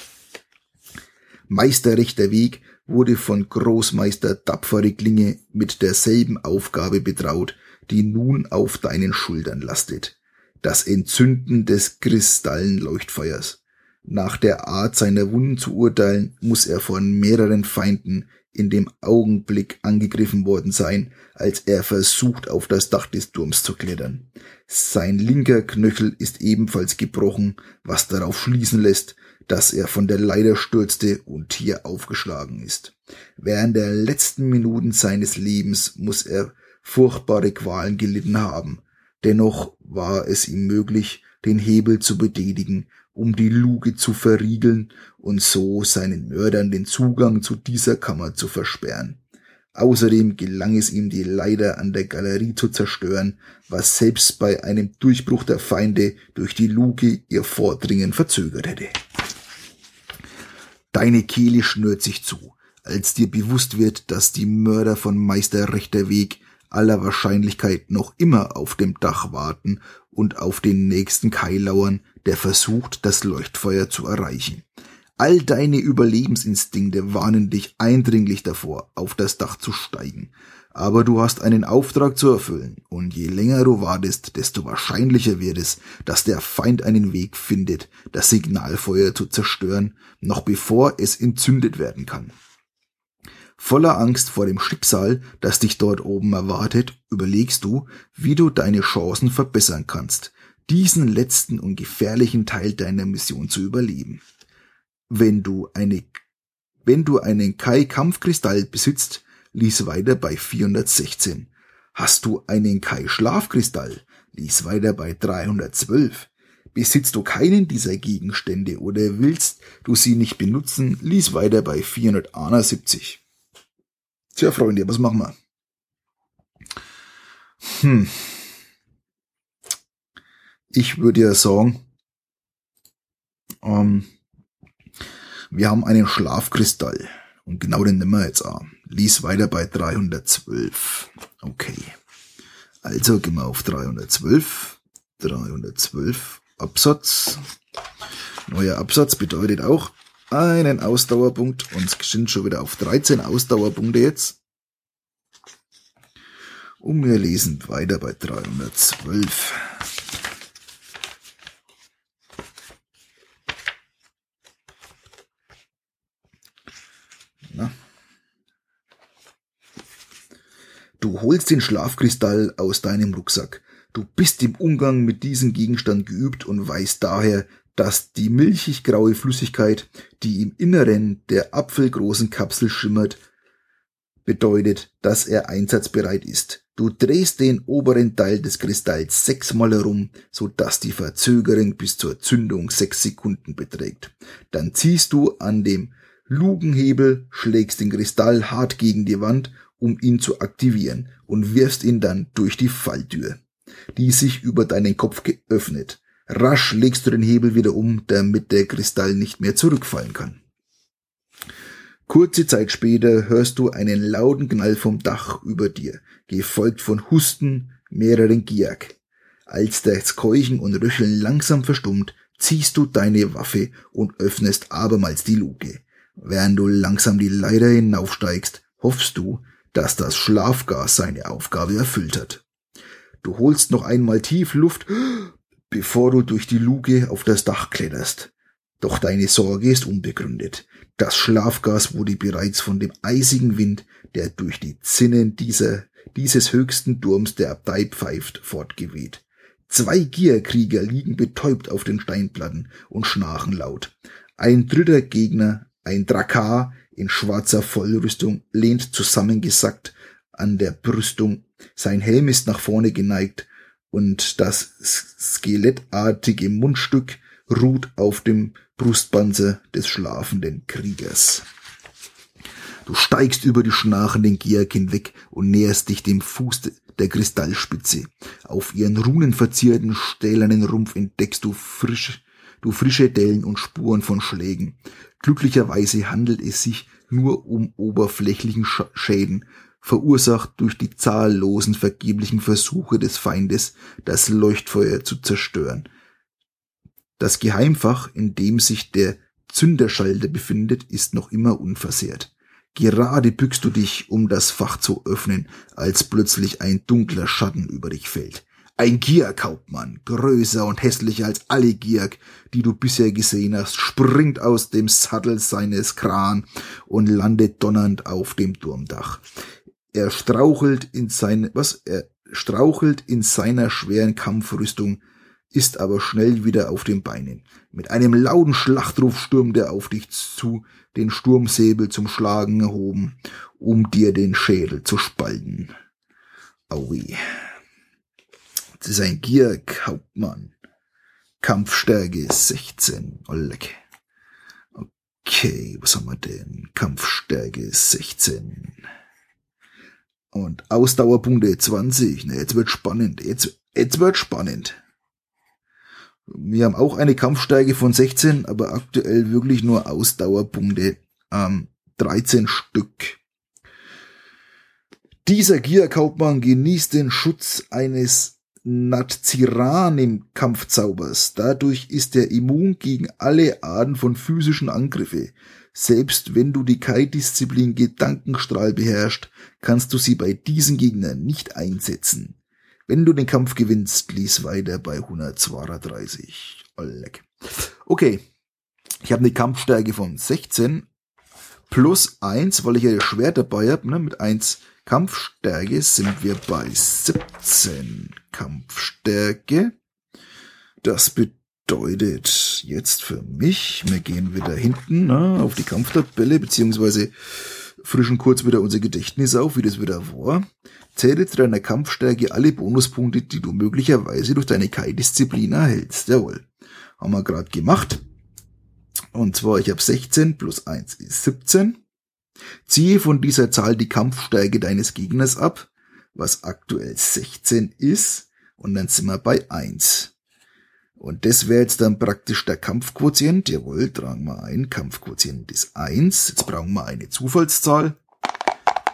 Meisterrechter Weg wurde von Großmeister Tapfere Klinge mit derselben Aufgabe betraut, die nun auf deinen Schultern lastet. Das Entzünden des Kristallenleuchtfeuers. Nach der Art seiner Wunden zu urteilen, muss er von mehreren Feinden in dem Augenblick angegriffen worden sein, als er versucht, auf das Dach des Turms zu klettern. Sein linker Knöchel ist ebenfalls gebrochen, was darauf schließen lässt, dass er von der Leiter stürzte und hier aufgeschlagen ist. Während der letzten Minuten seines Lebens muss er furchtbare Qualen gelitten haben. Dennoch war es ihm möglich, den Hebel zu betätigen, um die Luke zu verriegeln und so seinen Mördern den Zugang zu dieser Kammer zu versperren. Außerdem gelang es ihm, die Leiter an der Galerie zu zerstören, was selbst bei einem Durchbruch der Feinde durch die Luke ihr Vordringen verzögert hätte. Deine Kehle schnürt sich zu, als dir bewusst wird, dass die Mörder von Meister Rechter Weg aller Wahrscheinlichkeit noch immer auf dem Dach warten und auf den nächsten Kai lauern, der versucht, das Leuchtfeuer zu erreichen. All deine Überlebensinstinkte warnen dich eindringlich davor, auf das Dach zu steigen. Aber du hast einen Auftrag zu erfüllen, und je länger du wartest, desto wahrscheinlicher wird es, dass der Feind einen Weg findet, das Signalfeuer zu zerstören, noch bevor es entzündet werden kann. Voller Angst vor dem Schicksal, das dich dort oben erwartet, überlegst du, wie du deine Chancen verbessern kannst, diesen letzten und gefährlichen Teil deiner Mission zu überleben. Wenn du eine, wenn du einen Kai-Kampfkristall besitzt, lies weiter bei 416. Hast du einen Kai-Schlafkristall, lies weiter bei 312. Besitzt du keinen dieser Gegenstände oder willst du sie nicht benutzen, lies weiter bei 471. Tja, Freunde, was machen wir? Hm. Ich würde ja sagen, ähm, wir haben einen Schlafkristall. Und genau den nehmen wir jetzt an. Lies weiter bei 312. Okay. Also gehen wir auf 312. 312 Absatz. Neuer Absatz bedeutet auch einen Ausdauerpunkt. Und es sind schon wieder auf 13 Ausdauerpunkte jetzt. Und wir lesen weiter bei 312. Du holst den Schlafkristall aus deinem Rucksack. Du bist im Umgang mit diesem Gegenstand geübt und weißt daher, dass die milchig-graue Flüssigkeit, die im Inneren der apfelgroßen Kapsel schimmert, bedeutet, dass er einsatzbereit ist. Du drehst den oberen Teil des Kristalls sechsmal herum, so dass die Verzögerung bis zur Zündung sechs Sekunden beträgt. Dann ziehst du an dem Lugenhebel, schlägst den Kristall hart gegen die Wand um ihn zu aktivieren und wirfst ihn dann durch die Falltür, die sich über deinen Kopf geöffnet. Rasch legst du den Hebel wieder um, damit der Kristall nicht mehr zurückfallen kann. Kurze Zeit später hörst du einen lauten Knall vom Dach über dir, gefolgt von Husten mehreren Giak. Als das Keuchen und Röcheln langsam verstummt, ziehst du deine Waffe und öffnest abermals die Luke. Während du langsam die Leiter hinaufsteigst, hoffst du, dass das Schlafgas seine Aufgabe erfüllt hat. Du holst noch einmal tief Luft, [gasps] bevor du durch die Luke auf das Dach kletterst. Doch deine Sorge ist unbegründet. Das Schlafgas wurde bereits von dem eisigen Wind, der durch die Zinnen dieser, dieses höchsten Turms der Abtei pfeift, fortgeweht. Zwei Gierkrieger liegen betäubt auf den Steinplatten und schnarchen laut. Ein dritter Gegner, ein Drakar, in schwarzer Vollrüstung lehnt zusammengesackt an der Brüstung. Sein Helm ist nach vorne geneigt und das skelettartige Mundstück ruht auf dem Brustpanzer des schlafenden Kriegers. Du steigst über die schnarchenden Giak hinweg und näherst dich dem Fuß der Kristallspitze. Auf ihren runenverzierten stählernen Rumpf entdeckst du frisch, du frische Dellen und Spuren von Schlägen. Glücklicherweise handelt es sich nur um oberflächlichen Schäden, verursacht durch die zahllosen vergeblichen Versuche des Feindes, das Leuchtfeuer zu zerstören. Das Geheimfach, in dem sich der Zünderschalter befindet, ist noch immer unversehrt. Gerade bückst du dich, um das Fach zu öffnen, als plötzlich ein dunkler Schatten über dich fällt. Ein Gierkaufmann, größer und hässlicher als alle Gierk, die du bisher gesehen hast, springt aus dem Sattel seines Kran und landet donnernd auf dem Turmdach. Er strauchelt in seine, was, er strauchelt in seiner schweren Kampfrüstung, ist aber schnell wieder auf den Beinen. Mit einem lauten Schlachtruf stürmt er auf dich zu, den Sturmsäbel zum Schlagen erhoben, um dir den Schädel zu spalten. Aui. Das ist ein Gierk-Hauptmann. Kampfstärke 16. Oh. Okay, was haben wir denn? Kampfstärke 16. Und Ausdauerpunkte 20. Ne, jetzt wird spannend. Jetzt, jetzt wird spannend. Wir haben auch eine Kampfstärke von 16, aber aktuell wirklich nur Ausdauerpunkte ähm, 13 Stück. Dieser Gierkaufmann genießt den Schutz eines Naziranim-Kampfzaubers. Dadurch ist er immun gegen alle Arten von physischen Angriffe. Selbst wenn du die Kai-Disziplin Gedankenstrahl beherrschst, kannst du sie bei diesen Gegnern nicht einsetzen. Wenn du den Kampf gewinnst, lies weiter bei 132. Oleg. Okay. Ich habe eine Kampfstärke von 16 plus 1, weil ich ja Schwert dabei habe, ne, mit 1 Kampfstärke sind wir bei 17 Kampfstärke. Das bedeutet jetzt für mich, wir gehen wieder hinten ne, auf die Kampftabelle, beziehungsweise frischen kurz wieder unser Gedächtnis auf, wie das wieder war. Zähle zu deiner Kampfstärke alle Bonuspunkte, die du möglicherweise durch deine Kai-Disziplin erhältst. Jawohl. Haben wir gerade gemacht. Und zwar, ich habe 16 plus 1 ist 17. Ziehe von dieser Zahl die Kampfstärke deines Gegners ab, was aktuell 16 ist, und dann sind wir bei 1. Und das wäre jetzt dann praktisch der Kampfquotient. Jawohl, tragen wir ein. Kampfquotient ist 1. Jetzt brauchen wir eine Zufallszahl.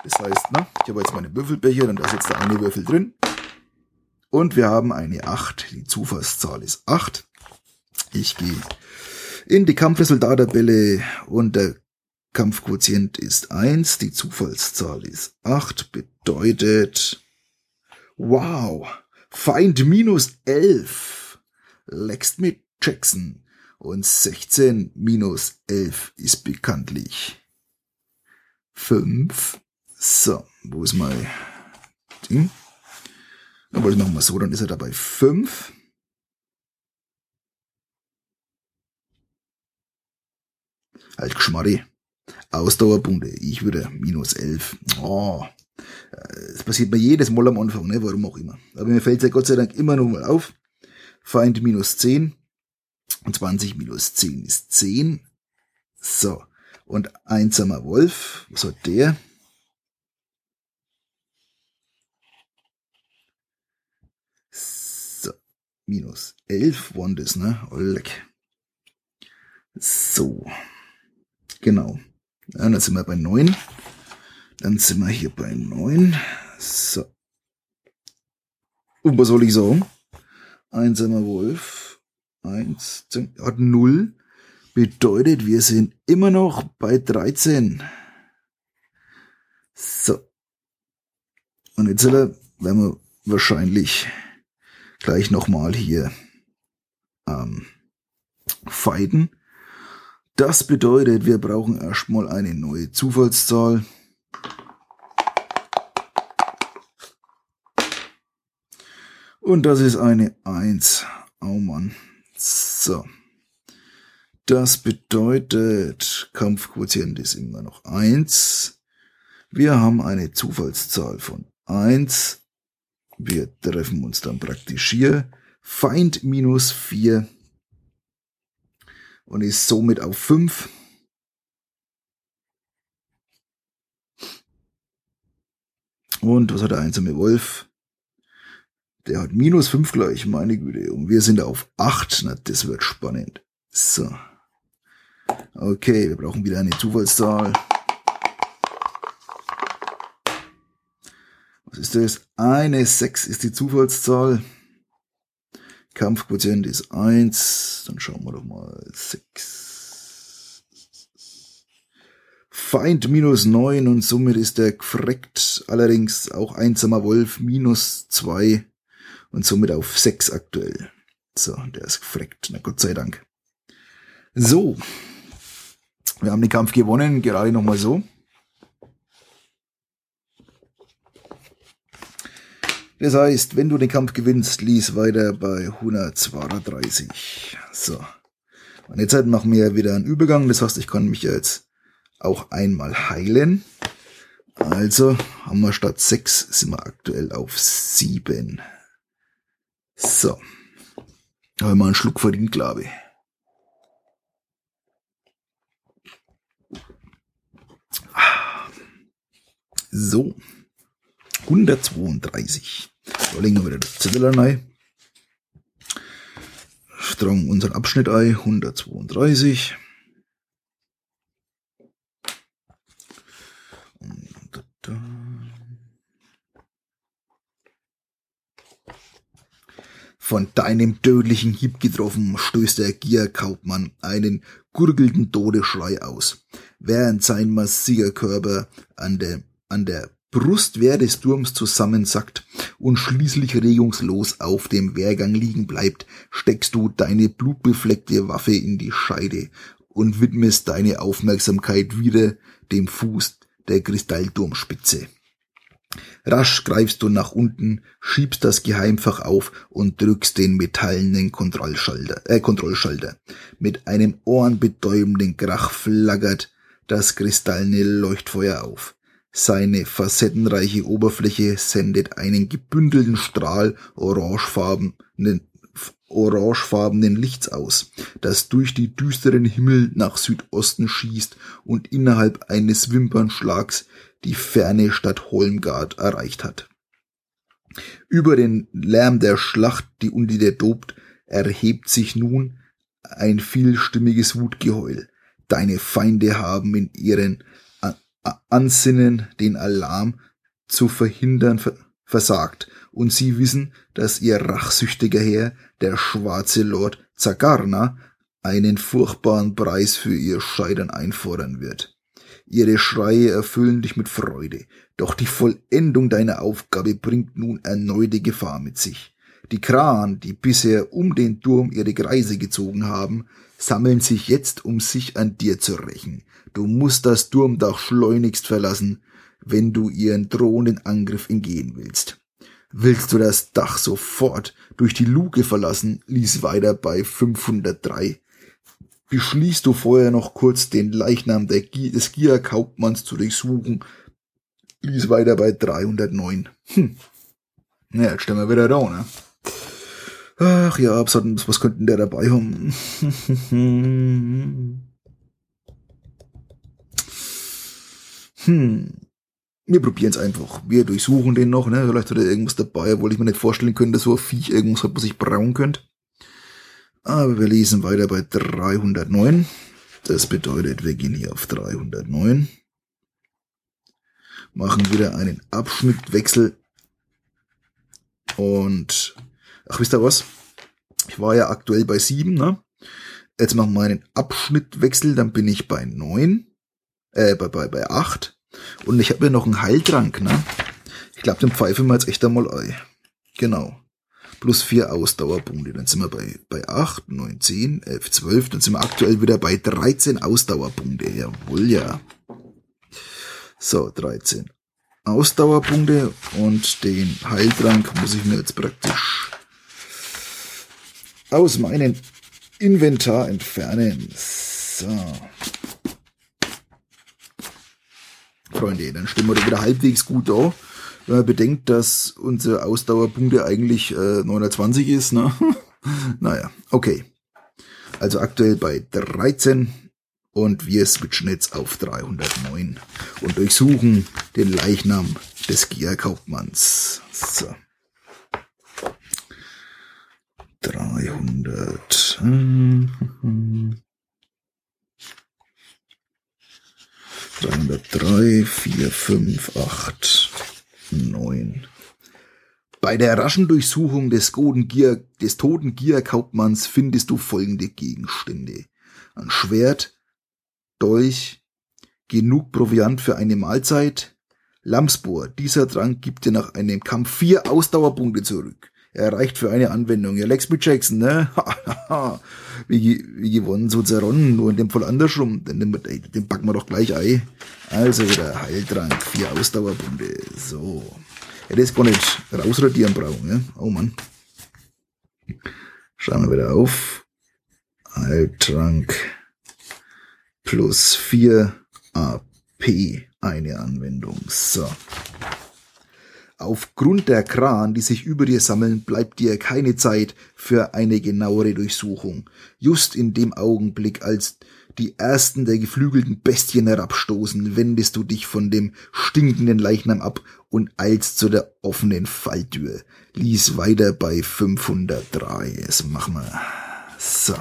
Das heißt, na, ich habe jetzt meine Würfelbecher, dann da ist jetzt der eine Würfel drin. Und wir haben eine 8. Die Zufallszahl ist 8. Ich gehe in die Kampfresultattabelle und der Kampfquotient ist 1, die Zufallszahl ist 8, bedeutet, wow, Feind minus 11, leckst mit Jackson und 16 minus 11 ist bekanntlich 5. So, wo ist mein Ding? Aber das machen wir so, dann ist er dabei 5. Halt Geschmarri. Ausdauerpunkte. Ich würde minus 11. Oh. Das passiert mir jedes Mal am Anfang, ne? warum auch immer. Aber mir fällt es ja Gott sei Dank immer noch mal auf. Feind minus 10 und 20 minus 10 ist 10. So. Und einsamer Wolf, was hat der? So. Minus 11 waren das, ne? Leck. So. Genau. Ja, dann sind wir bei 9. Dann sind wir hier bei 9. So. Und was soll ich sagen? Einsamer Wolf. 1, 10, hat 0. Bedeutet, wir sind immer noch bei 13. So. Und jetzt werden wir wahrscheinlich gleich nochmal hier ähm, fighten. Das bedeutet, wir brauchen erstmal eine neue Zufallszahl. Und das ist eine 1. Oh Mann. So. Das bedeutet, Kampfquotient ist immer noch 1. Wir haben eine Zufallszahl von 1. Wir treffen uns dann praktisch hier. Feind minus 4 und ist somit auf 5. Und was hat der einsame Wolf? Der hat minus 5 gleich, meine Güte. Und wir sind auf 8. Na, das wird spannend. So. Okay, wir brauchen wieder eine Zufallszahl. Was ist das? Eine 6 ist die Zufallszahl. Kampfquotient ist 1. Dann schauen wir doch mal. 6. Feind minus 9 und somit ist der gefreckt. Allerdings auch einsamer Wolf minus 2 und somit auf 6 aktuell. So, der ist gefreckt. Na Gott sei Dank. So. Wir haben den Kampf gewonnen, gerade nochmal so. Das heißt, wenn du den Kampf gewinnst, lies weiter bei 132. So. Und jetzt halt machen wir wieder einen Übergang. Das heißt, ich kann mich jetzt auch einmal heilen. Also haben wir statt 6 sind wir aktuell auf 7. So. Haben wir mal einen Schluck verdient, glaube ich. So. 132. Da legen wir wieder das Zettel rein. Strong unseren Abschnitt ein. 132. Und da. Von deinem tödlichen Hieb getroffen, stößt der Gierkaufmann einen gurgelnden Todesschrei aus, während sein massiger Körper an der, an der Brustwehr des Turms zusammensackt und schließlich regungslos auf dem Wehrgang liegen bleibt, steckst du deine blutbefleckte Waffe in die Scheide und widmest deine Aufmerksamkeit wieder dem Fuß der Kristallturmspitze. Rasch greifst du nach unten, schiebst das Geheimfach auf und drückst den metallenen Kontrollschalter, äh, Kontrollschalter. Mit einem ohrenbetäubenden Krach flackert das kristallene Leuchtfeuer auf. Seine facettenreiche Oberfläche sendet einen gebündelten Strahl orangefarbenen, orangefarbenen Lichts aus, das durch die düsteren Himmel nach Südosten schießt und innerhalb eines Wimpernschlags die ferne Stadt Holmgard erreicht hat. Über den Lärm der Schlacht, die unter dir tobt, erhebt sich nun ein vielstimmiges Wutgeheul. Deine Feinde haben in ihren Ansinnen, den Alarm zu verhindern, versagt, und sie wissen, dass ihr rachsüchtiger Herr, der schwarze Lord Zagarna, einen furchtbaren Preis für ihr Scheitern einfordern wird. Ihre Schreie erfüllen dich mit Freude, doch die Vollendung deiner Aufgabe bringt nun erneute Gefahr mit sich. Die Kran, die bisher um den Turm ihre Kreise gezogen haben, sammeln sich jetzt, um sich an dir zu rächen. Du musst das Turmdach schleunigst verlassen, wenn du ihren drohenden Angriff entgehen willst. Willst du das Dach sofort durch die Luke verlassen, lies weiter bei 503 beschließt du vorher noch kurz den Leichnam des Gia-Kaufmanns zu durchsuchen. Lies weiter bei 309. Hm. Ja, jetzt stellen wir wieder da, ne? Ach ja, was, was könnten der dabei haben? hm. Wir probieren es einfach. Wir durchsuchen den noch, ne? Vielleicht hat er irgendwas dabei, obwohl ich mir nicht vorstellen könnte, dass so ein Viech irgendwas hat, was ich brauen könnte. Aber wir lesen weiter bei 309. Das bedeutet, wir gehen hier auf 309. Machen wieder einen Abschnittwechsel. Und, ach, wisst ihr was? Ich war ja aktuell bei 7, ne? Jetzt machen wir einen Abschnittwechsel, dann bin ich bei 9, äh, bei, bei, bei 8. Und ich habe ja noch einen Heiltrank, ne? Ich glaube, den pfeifen wir jetzt echt einmal ein. Genau plus vier Ausdauerpunkte. Dann sind wir bei, bei 8, 9, 10, 11, 12. Dann sind wir aktuell wieder bei 13 Ausdauerpunkte. Jawohl, ja. So, 13 Ausdauerpunkte und den Heiltrank muss ich mir jetzt praktisch aus meinem Inventar entfernen. So. Freunde, dann stimmen wir wieder halbwegs gut da wenn man bedenkt, dass unsere Ausdauerpunkte eigentlich äh, 920 ist. Ne? [laughs] naja, okay. Also aktuell bei 13 und wir switchen jetzt auf 309 und durchsuchen den Leichnam des Gierkaufmanns. So. 300. 303, 4, 5, 8. 9. Bei der raschen Durchsuchung des, Gier, des toten Gierkaufmanns findest du folgende Gegenstände. Ein Schwert, Dolch, genug Proviant für eine Mahlzeit, Lamsbohr. Dieser Trank gibt dir nach einem Kampf vier Ausdauerpunkte zurück. Er reicht für eine Anwendung. Ja, Lex mit Jackson, ne? [laughs] wie, wie gewonnen, so zerronnen, nur in dem Fall andersrum. Den, den, den packen wir doch gleich ein. Also wieder Heiltrank, vier Ausdauerpunkte. So. Hätte jetzt gar nicht rausradieren brauchen, ne? Oh Mann. Schauen wir wieder auf. Heiltrank plus vier AP. Eine Anwendung. So. Aufgrund der Kran, die sich über dir sammeln, bleibt dir keine Zeit für eine genauere Durchsuchung. Just in dem Augenblick, als die ersten der geflügelten Bestien herabstoßen, wendest du dich von dem stinkenden Leichnam ab und eilst zu der offenen Falltür. Lies weiter bei 503. Das machen wir. So.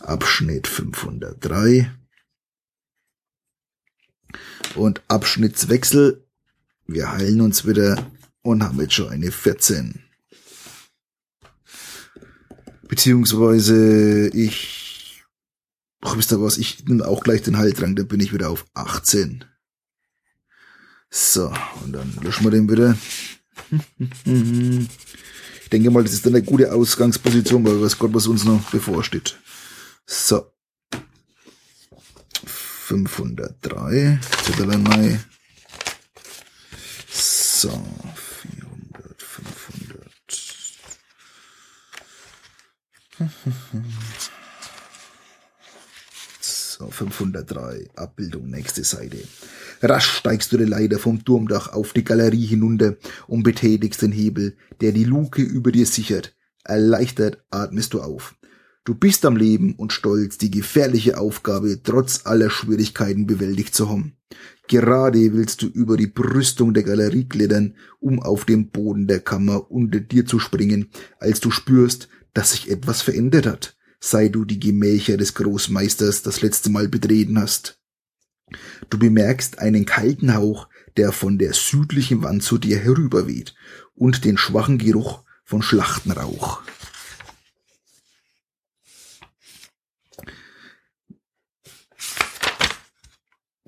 Abschnitt 503. Und Abschnittswechsel wir heilen uns wieder und haben jetzt schon eine 14. Beziehungsweise ich, ach, wisst ihr was, ich nehme auch gleich den Heiltrank, da bin ich wieder auf 18. So, und dann löschen wir den wieder. Ich denke mal, das ist dann eine gute Ausgangsposition, weil weiß Gott, was uns noch bevorsteht. So. 503. Zettel Mai. So. 400, 500. So, 503. Abbildung, nächste Seite. Rasch steigst du die Leiter vom Turmdach auf die Galerie hinunter und betätigst den Hebel, der die Luke über dir sichert. Erleichtert atmest du auf. Du bist am Leben und stolz, die gefährliche Aufgabe trotz aller Schwierigkeiten bewältigt zu haben. Gerade willst du über die Brüstung der Galerie klettern, um auf den Boden der Kammer unter dir zu springen, als du spürst, dass sich etwas verändert hat, seit du die Gemächer des Großmeisters das letzte Mal betreten hast. Du bemerkst einen kalten Hauch, der von der südlichen Wand zu dir herüberweht und den schwachen Geruch von Schlachtenrauch.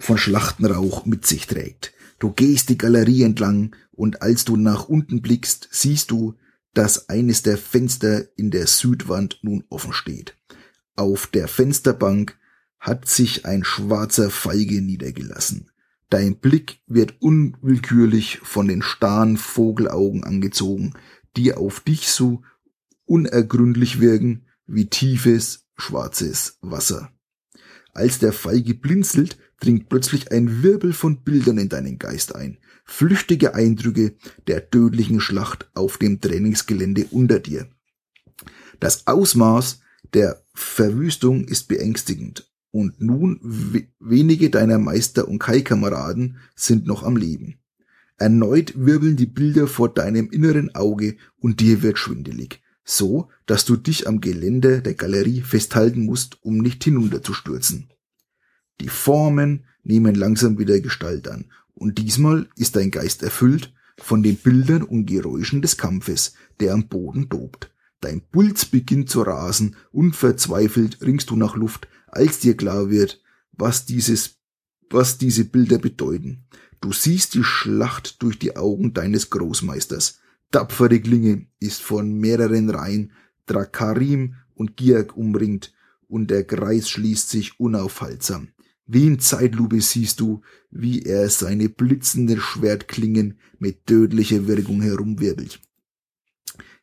Von Schlachtenrauch mit sich trägt. Du gehst die Galerie entlang und als du nach unten blickst, siehst du, dass eines der Fenster in der Südwand nun offen steht. Auf der Fensterbank hat sich ein schwarzer Feige niedergelassen. Dein Blick wird unwillkürlich von den starren Vogelaugen angezogen, die auf dich so unergründlich wirken wie tiefes, schwarzes Wasser. Als der Feige blinzelt, dringt plötzlich ein Wirbel von Bildern in deinen Geist ein. Flüchtige Eindrücke der tödlichen Schlacht auf dem Trainingsgelände unter dir. Das Ausmaß der Verwüstung ist beängstigend und nun wenige deiner Meister und Kai-Kameraden sind noch am Leben. Erneut wirbeln die Bilder vor deinem inneren Auge und dir wird schwindelig, so dass du dich am Gelände der Galerie festhalten musst, um nicht hinunterzustürzen. Die Formen nehmen langsam wieder Gestalt an, und diesmal ist dein Geist erfüllt von den Bildern und Geräuschen des Kampfes, der am Boden tobt. Dein Puls beginnt zu rasen und verzweifelt ringst du nach Luft, als dir klar wird, was dieses, was diese Bilder bedeuten. Du siehst die Schlacht durch die Augen deines Großmeisters. Tapfere Klinge ist von mehreren Reihen Drakarim und Giak umringt und der Kreis schließt sich unaufhaltsam. Wie in Zeitlupe siehst du, wie er seine blitzenden Schwertklingen mit tödlicher Wirkung herumwirbelt.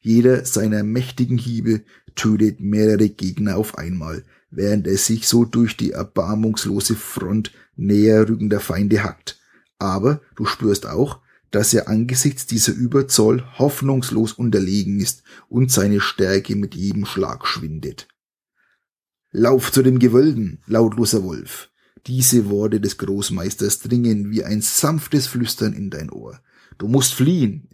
Jeder seiner mächtigen Hiebe tötet mehrere Gegner auf einmal, während er sich so durch die erbarmungslose Front näher rückender Feinde hackt. Aber du spürst auch, dass er angesichts dieser Überzoll hoffnungslos unterlegen ist und seine Stärke mit jedem Schlag schwindet. Lauf zu dem Gewölden, lautloser Wolf. Diese Worte des Großmeisters dringen wie ein sanftes Flüstern in dein Ohr. Du musst fliehen.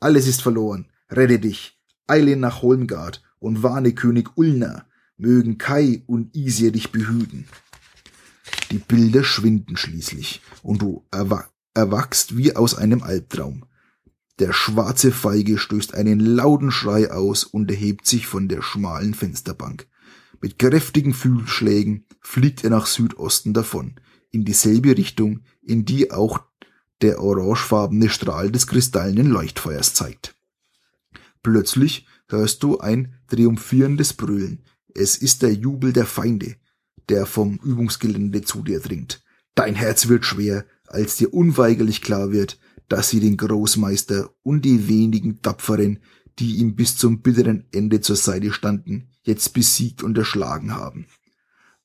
Alles ist verloren. Rette dich. Eile nach Holmgard und warne König Ulna, mögen Kai und Isir dich behüten. Die Bilder schwinden schließlich und du erwa erwachst wie aus einem Albtraum. Der schwarze Feige stößt einen lauten Schrei aus und erhebt sich von der schmalen Fensterbank. Mit kräftigen Flügelschlägen fliegt er nach Südosten davon, in dieselbe Richtung, in die auch der orangefarbene Strahl des kristallenen Leuchtfeuers zeigt. Plötzlich hörst du ein triumphierendes Brüllen, es ist der Jubel der Feinde, der vom Übungsgelände zu dir dringt. Dein Herz wird schwer, als dir unweigerlich klar wird, dass sie den Großmeister und die wenigen Tapferen, die ihm bis zum bitteren Ende zur Seite standen, jetzt besiegt und erschlagen haben.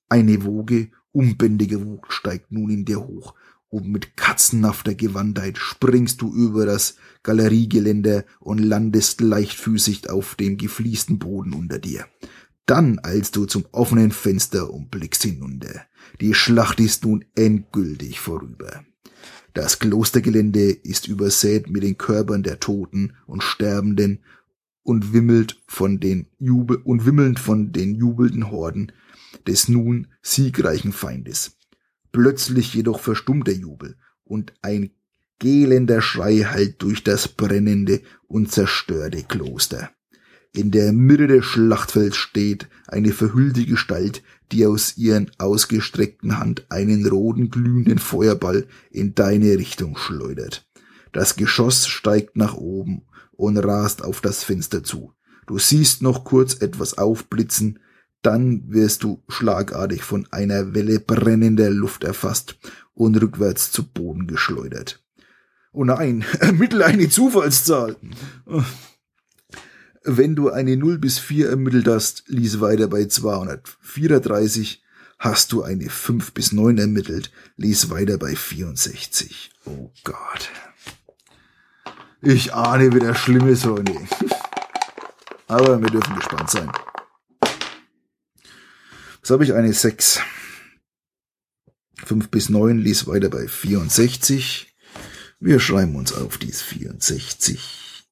Eine Woge, unbändige Wut steigt nun in dir hoch, und mit katzenhafter Gewandtheit springst du über das Galeriegeländer und landest leichtfüßig auf dem gefliesten Boden unter dir. Dann eilst du zum offenen Fenster und blickst hinunter. Die Schlacht ist nun endgültig vorüber. Das Klostergelände ist übersät mit den Körpern der Toten und Sterbenden und wimmelt von den Jubel und wimmelnd von den jubelnden Horden des nun siegreichen Feindes. Plötzlich jedoch verstummt der Jubel und ein gählender Schrei hallt durch das brennende und zerstörte Kloster. In der Mitte des Schlachtfelds steht eine verhüllte Gestalt, die aus ihren ausgestreckten Hand einen roten glühenden Feuerball in deine Richtung schleudert. Das Geschoss steigt nach oben und rast auf das Fenster zu. Du siehst noch kurz etwas aufblitzen, dann wirst du schlagartig von einer Welle brennender Luft erfasst und rückwärts zu Boden geschleudert. Oh nein, [laughs] ermittle eine Zufallszahl. Wenn du eine 0 bis 4 ermittelt hast, lies weiter bei 234. Hast du eine 5 bis 9 ermittelt, lies weiter bei 64. Oh Gott. Ich ahne wieder Schlimmes, Ronny. [laughs] Aber wir dürfen gespannt sein. Jetzt habe ich eine 6. 5 bis 9 lies weiter bei 64. Wir schreiben uns auf, die ist 64.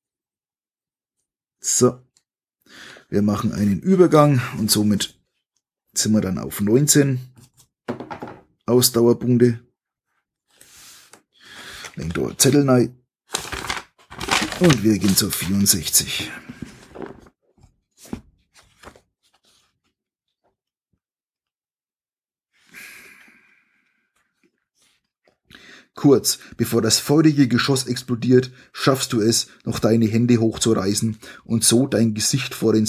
So. Wir machen einen Übergang und somit sind wir dann auf 19 Ausdauerpunkte. Legen dort Zettel rein. Und wir gehen zur 64. Kurz bevor das feurige Geschoss explodiert, schaffst du es, noch deine Hände hochzureißen und so dein Gesicht vor den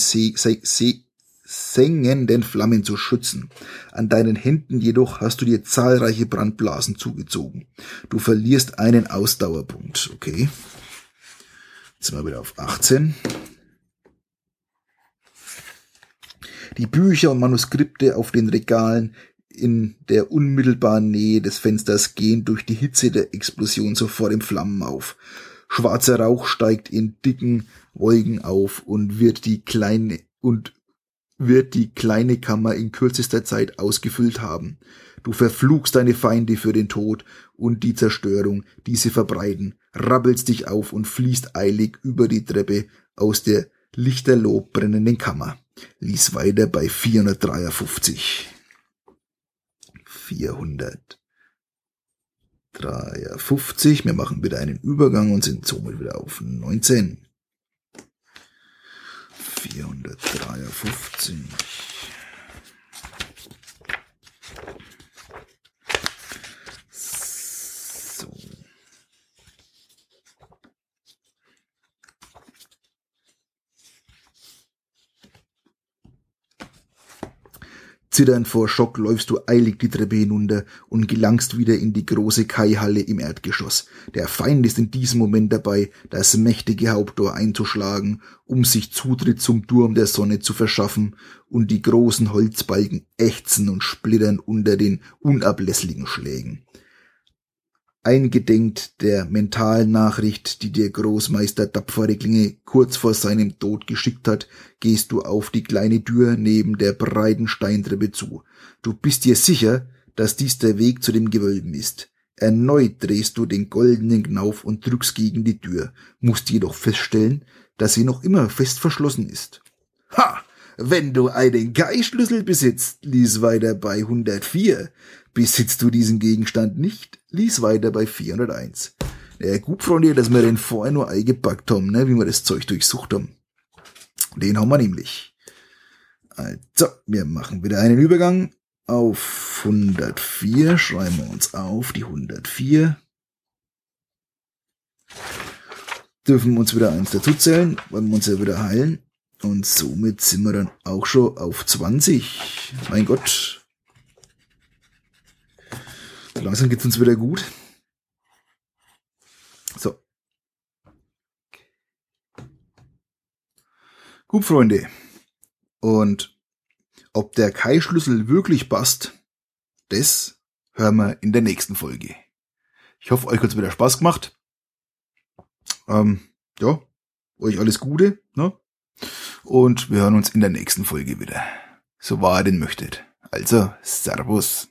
sengenden Flammen zu schützen. An deinen Händen jedoch hast du dir zahlreiche Brandblasen zugezogen. Du verlierst einen Ausdauerpunkt, okay? Jetzt sind wir wieder auf 18. Die Bücher und Manuskripte auf den Regalen in der unmittelbaren Nähe des Fensters gehen durch die Hitze der Explosion sofort in Flammen auf. Schwarzer Rauch steigt in dicken Wolken auf und wird die kleine und wird die kleine Kammer in kürzester Zeit ausgefüllt haben. Du verfluchst deine Feinde für den Tod und die Zerstörung, die sie verbreiten, rabbelst dich auf und fließt eilig über die Treppe aus der lichterloh brennenden Kammer. Lies weiter bei 453. 453. Wir machen wieder einen Übergang und sind somit wieder auf 19. 453. Zitternd vor Schock läufst du eilig die Treppe hinunter und gelangst wieder in die große Kaihalle im Erdgeschoss. Der Feind ist in diesem Moment dabei, das mächtige Haupttor einzuschlagen, um sich Zutritt zum Turm der Sonne zu verschaffen, und die großen Holzbalken ächzen und splittern unter den unablässlichen Schlägen eingedenk der mentalen Nachricht, die dir Großmeister tapfere Klinge kurz vor seinem Tod geschickt hat, gehst du auf die kleine Tür neben der breiten Steintreppe zu. Du bist dir sicher, dass dies der Weg zu dem Gewölben ist. Erneut drehst du den goldenen Knauf und drückst gegen die Tür, musst jedoch feststellen, dass sie noch immer fest verschlossen ist. Ha! Wenn du einen Geistschlüssel besitzt, lies weiter bei 104. Besitzt du diesen Gegenstand nicht, lies weiter bei 401. Ja, gut, Freunde, dass wir den vorher nur eingepackt haben, ne, wie wir das Zeug durchsucht haben. Den haben wir nämlich. Also, wir machen wieder einen Übergang auf 104. Schreiben wir uns auf die 104. Dürfen uns wieder eins dazu zählen, wollen wir uns ja wieder heilen. Und somit sind wir dann auch schon auf 20. Mein Gott. Langsam geht's uns wieder gut. So. Gut, Freunde. Und ob der Kai-Schlüssel wirklich passt, das hören wir in der nächsten Folge. Ich hoffe, euch hat's wieder Spaß gemacht. Ähm, ja, euch alles Gute, ne? Und wir hören uns in der nächsten Folge wieder. So wahr ihr denn möchtet. Also, Servus.